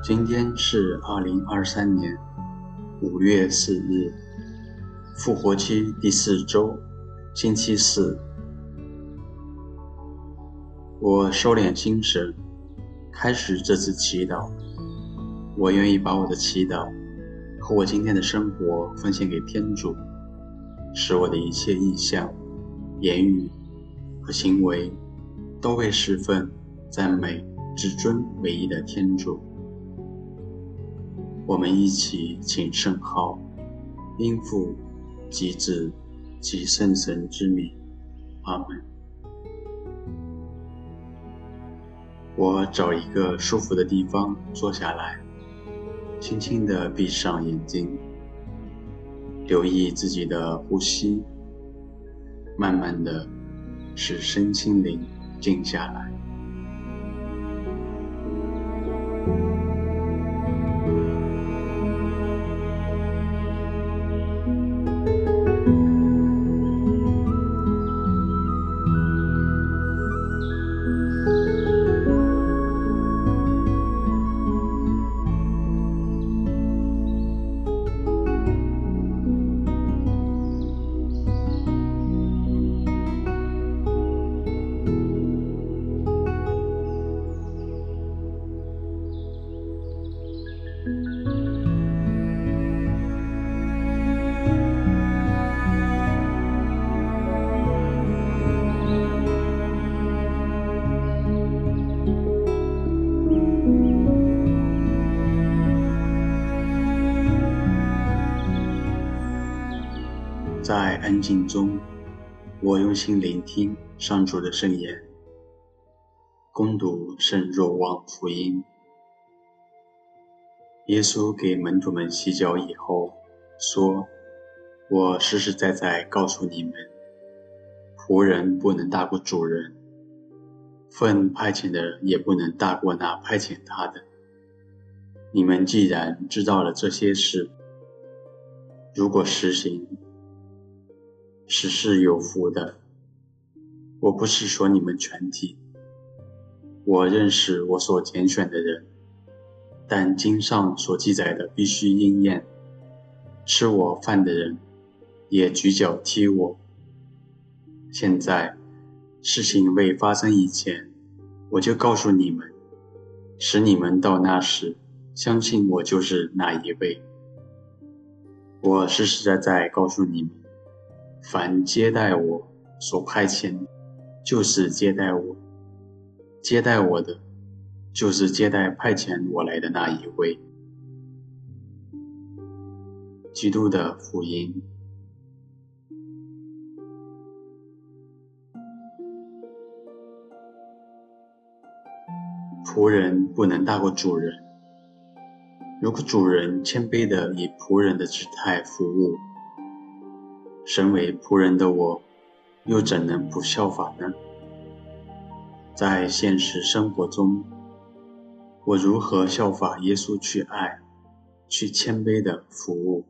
今天是二零二三年五月四日，复活期第四周，星期四。我收敛心神，开始这次祈祷。我愿意把我的祈祷和我今天的生活奉献给天主，使我的一切意向、言语和行为都为侍奉、赞美至尊唯一的天主。我们一起请圣号，因父及子及圣神之名，阿门。我找一个舒服的地方坐下来。轻轻地闭上眼睛，留意自己的呼吸，慢慢地使身心灵静下来。安静中，我用心聆听上主的圣言，攻读圣若望福音。耶稣给门徒们洗脚以后，说：“我实实在在告诉你们，仆人不能大过主人，奉派遣的也不能大过那派遣他的。你们既然知道了这些事，如果实行，”实是有福的。我不是说你们全体，我认识我所拣选的人，但经上所记载的必须应验。吃我饭的人，也举脚踢我。现在事情未发生以前，我就告诉你们，使你们到那时相信我就是那一位。我实实在在告诉你们。凡接待我所派遣的，就是接待我；接待我的，就是接待派遣我来的那一位。基督的福音。仆人不能大过主人。如果主人谦卑的以仆人的姿态服务，身为仆人的我，又怎能不效法呢？在现实生活中，我如何效法耶稣去爱、去谦卑的服务？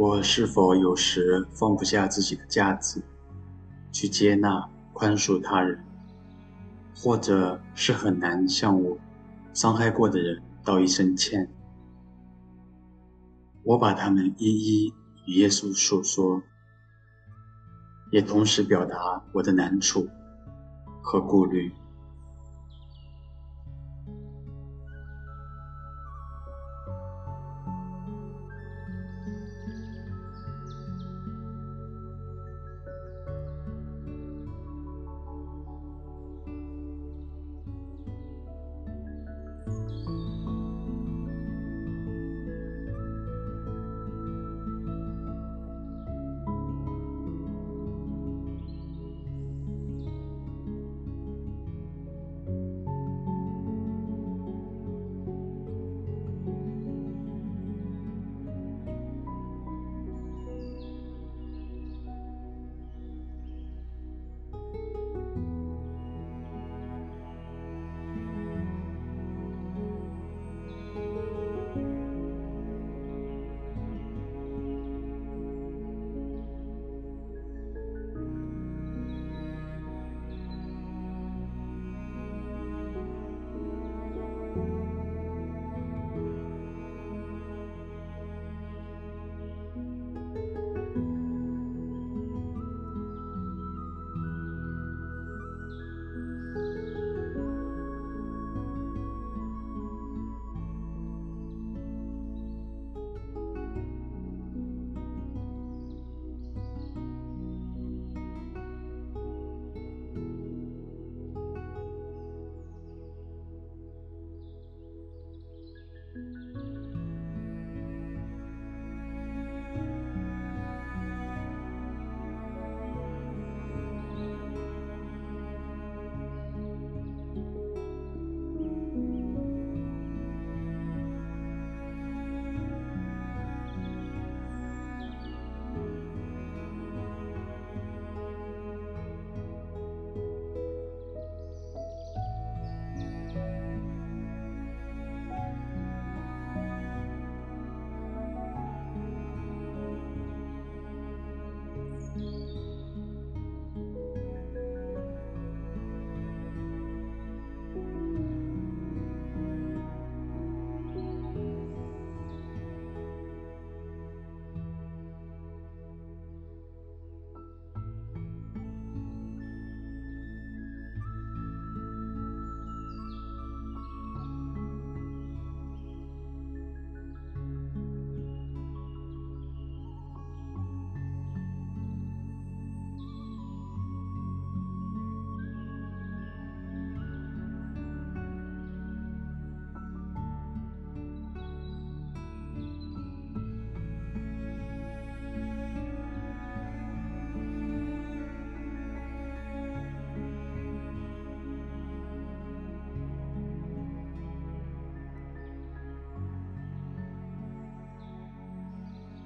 我是否有时放不下自己的架子，去接纳、宽恕他人，或者是很难向我伤害过的人道一声歉？我把他们一一与耶稣诉说，也同时表达我的难处和顾虑。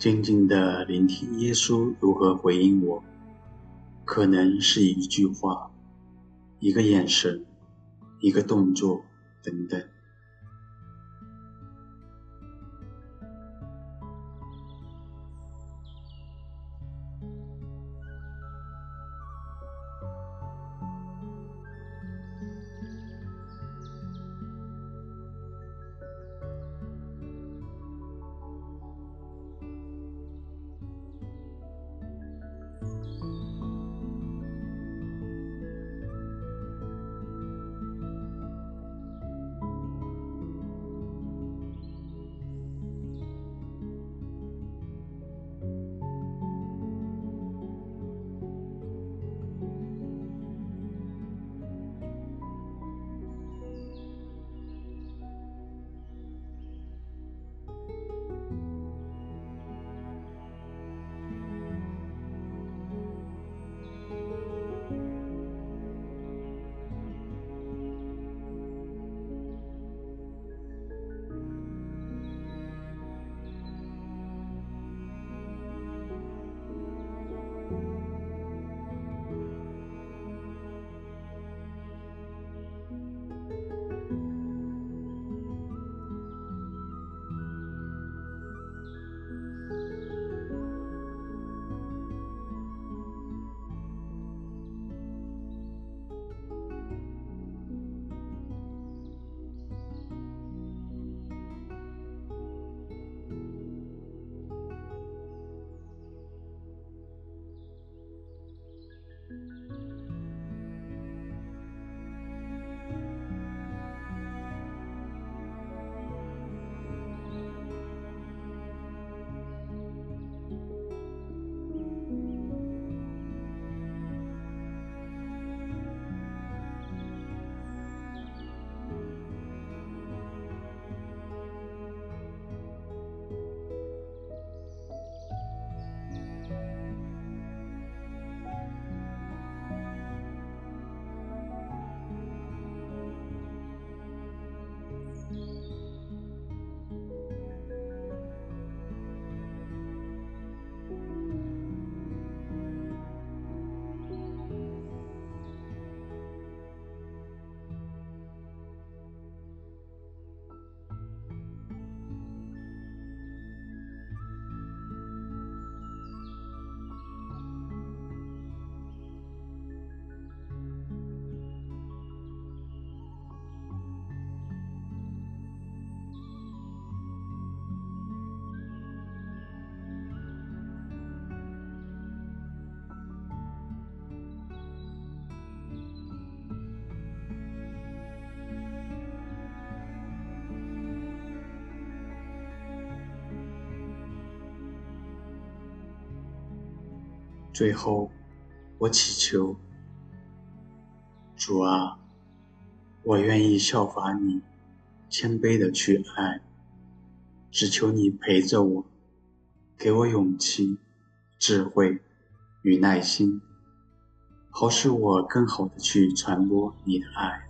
静静的聆听耶稣如何回应我，可能是一句话、一个眼神、一个动作等等。最后，我祈求主啊，我愿意效法你，谦卑的去爱，只求你陪着我，给我勇气、智慧与耐心，好使我更好的去传播你的爱。